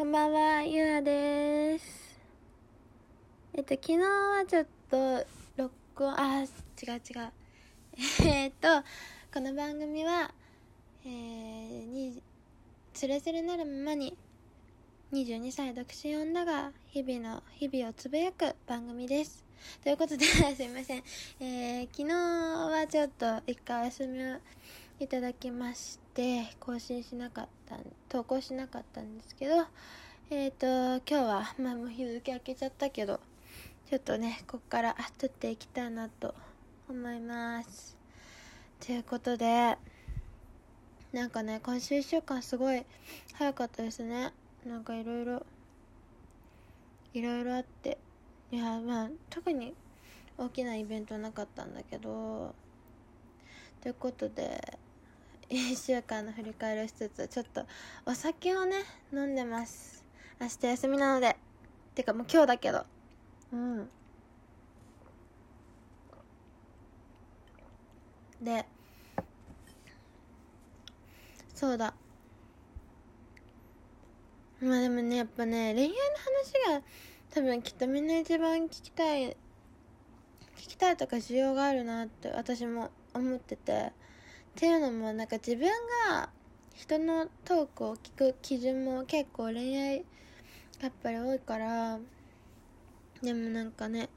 こんばんは、ゆあです。えっと、昨日はちょっと、録音、あ、違う違う。えっと、この番組は、えー、に、つれづれなるままに、22歳独身女が日々の、日々をつぶやく番組です。ということで、すいません。えー、昨日はちょっと一回お休みをいただきまして、更新しなかった、投稿しなかったんですけど、えっ、ー、と、今日は、まあもう日付明けちゃったけど、ちょっとね、こっから撮っていきたいなと思います。ということで、なんかね、今週一週間すごい早かったですね。なんかいろいろ、いろいろあって。いや、まあ、特に大きなイベントなかったんだけど、ということで、一週間の振り返りをしつつ、ちょっとお酒をね、飲んでます。明日休みなので。てかもう今日だけど。うん。で、そうだ。まあでもね、やっぱね、恋愛の話が多分きっとみんな一番聞きたい、聞きたいとか需要があるなって私も思ってて。っていうのもなんか自分が人のトークを聞く基準も結構恋愛やっぱり多いから、でもなんかね、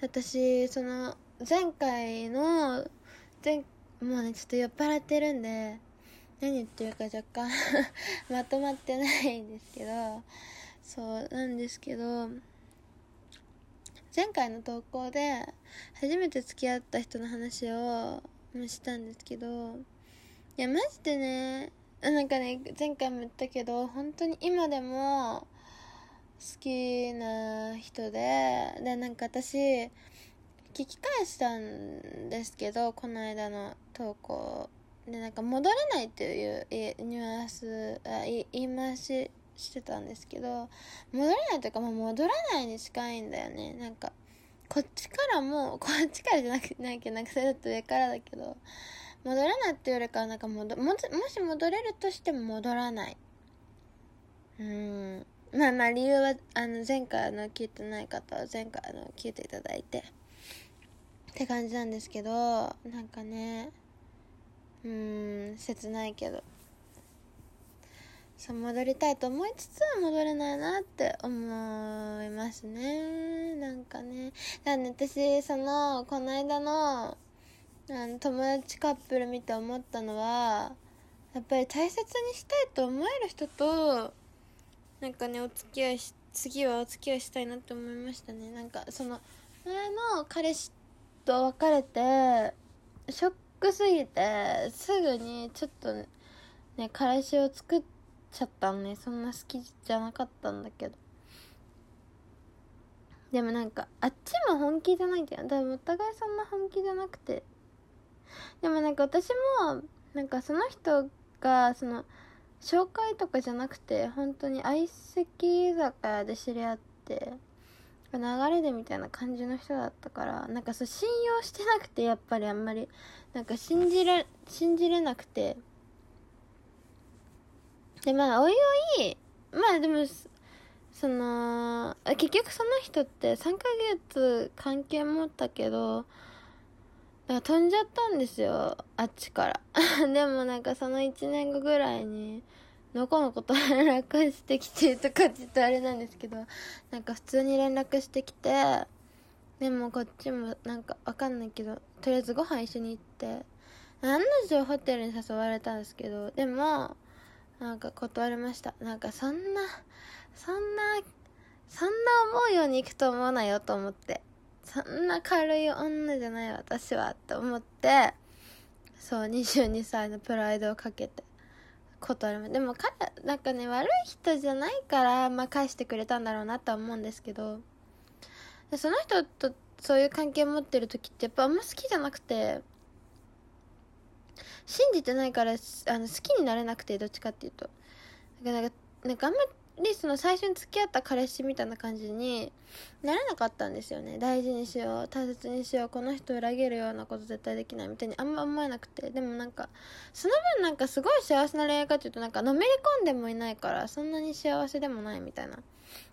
私、その前回の、前、もうね、ちょっと酔っ払ってるんで、何言ってるか若干 まとまってないんですけど、そうなんですけど、前回の投稿で初めて付き合った人の話をもしたんですけど、いや、マジでね、なんかね、前回も言ったけど、本当に今でも好きな人で、で、なんか私、聞き返したんですけど、この間の投稿。で、なんか戻れないっていうニュアンス、あ言い回ししてたんですけど、戻れないというか、もう戻らないに近いんだよね。なんか、こっちからも、こっちからじゃなくないけど、なんかそれだと上からだけど、戻らないっていうよりかは、なんか戻、も、もし戻れるとしても戻らない。うん。まあまあ理由は、あの、前回の聞いてない方は前回の聞いていただいて、って感じなんですけど、なんかね、うん、切ないけど。そう、戻りたいと思いつつは戻れないなって思いますね。なんかね。だね、私、その、この間の、あの、友達カップル見て思ったのは、やっぱり大切にしたいと思える人と、なんかね、お付き合いし、次はお付き合いしたいなって思いましたね。なんか、その、前の彼氏と別れて、ショックすぎて、すぐにちょっとね、彼氏を作っちゃったね。そんな好きじゃなかったんだけど。でもなんか、あっちも本気じゃないんだよ。だからお互いそんな本気じゃなくて。でもなんか私も、なんかその人が、その、紹介とかじゃなくて、本当に相席居酒屋で知り合って、流れでみたいな感じの人だったから、なんかそう信用してなくて、やっぱりあんまり、なんか信じれ、信じれなくて。で、まあ、おいおい、まあでも、その、結局その人って3ヶ月関係持ったけど、だ飛んじゃったんですよ、あっちから。でもなんかその1年後ぐらいに、のこのこと連絡してきてとかちょっとあれなんですけど、なんか普通に連絡してきて、でもこっちもなんかわかんないけど、とりあえずご飯一緒に行って、案の定ホテルに誘われたんですけど、でも、なんか断りました。なんかそんな、そんな、そんな思うように行くと思うないよと思って。そんな軽い女じゃない私はって思って、そう、22歳のプライドをかけて。断りまで。も彼、なんかね、悪い人じゃないから、まあ返してくれたんだろうなとは思うんですけど、その人とそういう関係持ってる時ってやっぱあんま好きじゃなくて、信じてないから、あの、好きになれなくて、どっちかっていうと。だかなんか、なんかあんまりその最初に付き合った彼氏みたいな感じになれなかったんですよね。大事にしよう大切にしようこの人を裏切るようなこと絶対できないみたいにあんま思えなくて。でもなんかその分なんかすごい幸せな恋愛かっていうとなんかのめり込んでもいないからそんなに幸せでもないみたいな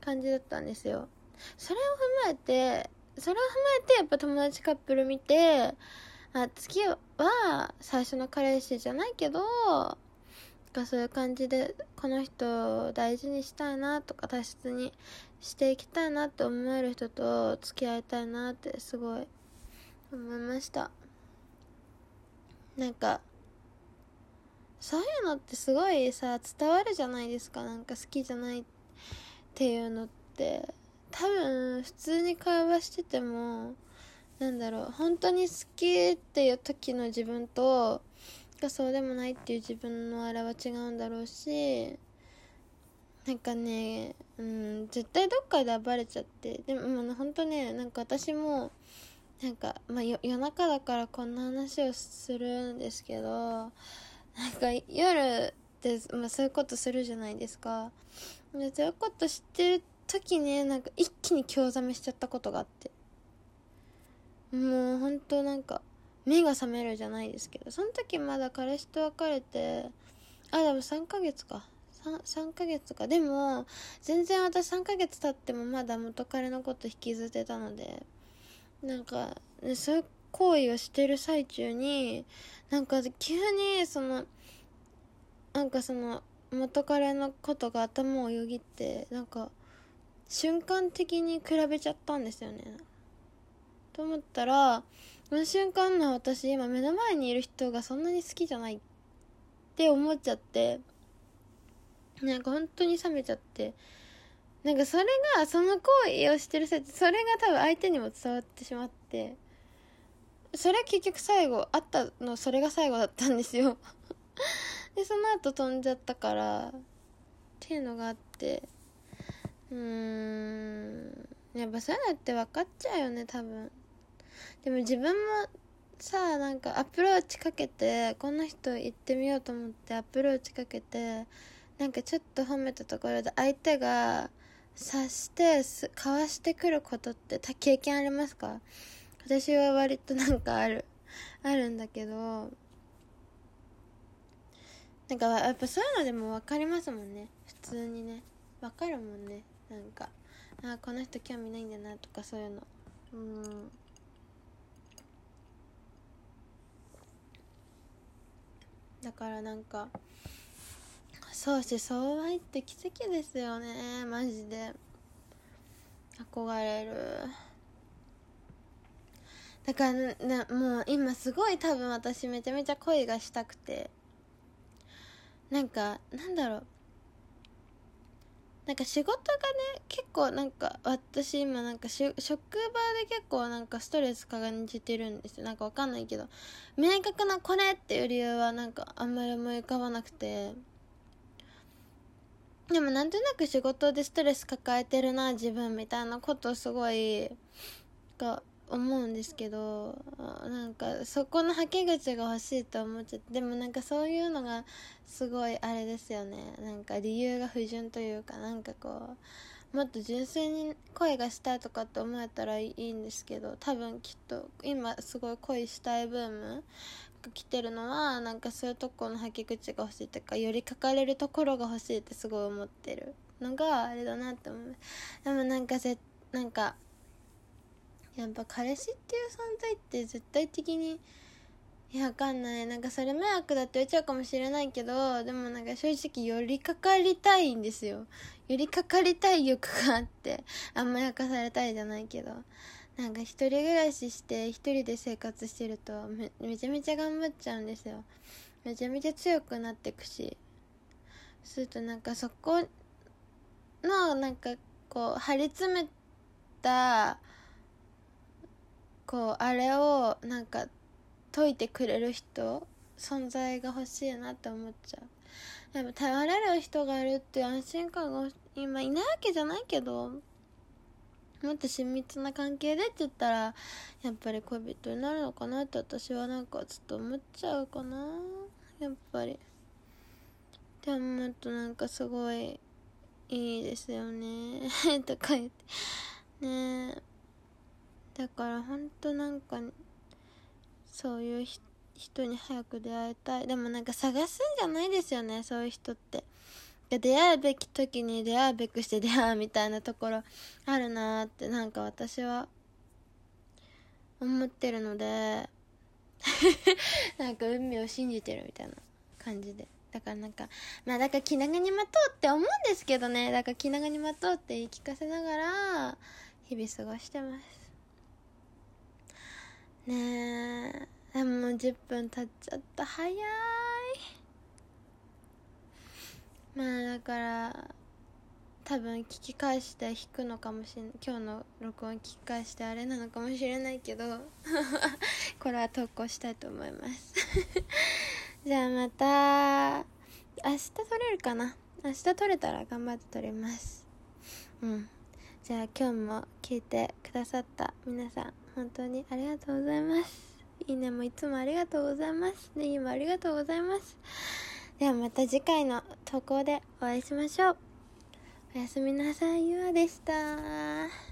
感じだったんですよ。それを踏まえてそれを踏まえてやっぱ友達カップル見てあ次は最初の彼氏じゃないけどかそういう感じでこの人を大事にしたいなとか大切にしていきたいなって思える人と付き合いたいなってすごい思いました。なんかそういうのってすごいさ伝わるじゃないですか。なんか好きじゃないっていうのって。多分普通に会話しててもなんだろう本当に好きっていう時の自分とかそうでもないっていう自分のあれは違うんだろうしなんかね、うん、絶対どっかで暴れちゃってでも、まあ、本当ねなんか私もなんか、まあ、夜中だからこんな話をするんですけどなんか夜で、まあ、そういうことするじゃないですか。でそういうこと知ってる時ねなんか一気に興ざめしちゃったことがあって。もう本当なんか目が覚めるじゃないですけどその時まだ彼氏と別れてあでも3ヶ月か。3, 3ヶ月か。でも全然私3ヶ月経ってもまだ元彼のこと引きずってたのでなんか、ね、そういう行為をしてる最中になんか急にそのなんかその元彼のことが頭をよぎってなんか瞬間的に比べちゃったんですよね。と思ったらその瞬間の私今目の前にいる人がそんなに好きじゃないって思っちゃってなんか本当に冷めちゃってなんかそれがその行為をしてるせいそれが多分相手にも伝わってしまってそれ結局最後あったのそれが最後だったんですよ。でその後飛んじゃったからっていうのがあってうーんやっぱそういうのって分かっちゃうよね多分。でも自分もさなんかアプローチかけてこの人行ってみようと思ってアプローチかけてなんかちょっと褒めたところで相手が察してかわしてくることって経験ありますか？私は割となんかあるあるんだけどなんかやっぱそういうのでも分かりますもんね。普通にね。分かるもんね。なんかあこの人興味ないんだなとかそういうの。うん。だからなんか相思相愛って奇跡ですよね。マジで。憧れる。だからなもう今すごい多分私めちゃめちゃ恋がしたくて。なんかなんだろう。なんか仕事がね結構なんか私今なんか職場で結構なんかストレス感じてるんです。よなんかわかんないけど。明確なこれっていう理由はなんかあんまり思い浮かばなくて。でもなんとなく仕事でストレス抱えてるな自分みたいなことすごいが思うんですけどなんかそこのはけ口が欲しいと思っちゃってでもなんかそういうのがすごいあれですよね。なんか理由が不純というかなんかこうもっと純粋に恋がしたいとかって思えたらいいんですけど多分きっと今すごい恋したいブームが来てるのはなんかそういうとこのはけ口が欲しいというか寄りかかれるところが欲しいってすごい思ってるのがあれだなって思う。でもなんかぜなんかやっぱ彼氏っていう存在って絶対的にいやわかんない。なんかそれ迷惑だって言っちゃうかもしれないけどでもなんか正直寄りかかりたいんですよ。寄りかかりたい欲があってあんまやかされたいじゃないけど。なんか一人暮らしして一人で生活してるとめめちゃめちゃ頑張っちゃうんですよ。めちゃめちゃ強くなってくし。するとなんかそこのなんかこう張り詰めたこうあれをなんか解いてくれる人存在が欲しいなって思っちゃう。でも頼れる人がいるっていう安心感が今いないわけじゃないけどもっと親密な関係でって言ったらやっぱり恋人になるのかなって私はなんかちょっと思っちゃうかな。やっぱり。って思うとなんかすごいいいですよね。とか言って。ね。えだからほんとなんかそういう人に早く出会いたい。でもなんか探すんじゃないですよねそういう人って。出会うべき時に出会うべくして出会うみたいなところあるなーってなんか私は思ってるので。なんか運命を信じてるみたいな感じで。だからなんかまあだから気長に待とうって思うんですけどね。だから気長に待とうって言い聞かせながら日々過ごしてます。ねえ。でも10分経っちゃった。早い。まあだから多分聞き返して弾くのかもしれない今日の録音聞き返してあれなのかもしれないけど これは投稿したいと思います。じゃあまた明日撮れるかな？明日撮れたら頑張って撮ります。うん。じゃあ今日も聞いてくださった皆さん本当にありがとうございます。いいねもいつもありがとうございます。ネギもありがとうございます。ではまた次回の投稿でお会いしましょう。おやすみなさい。ゆあでした。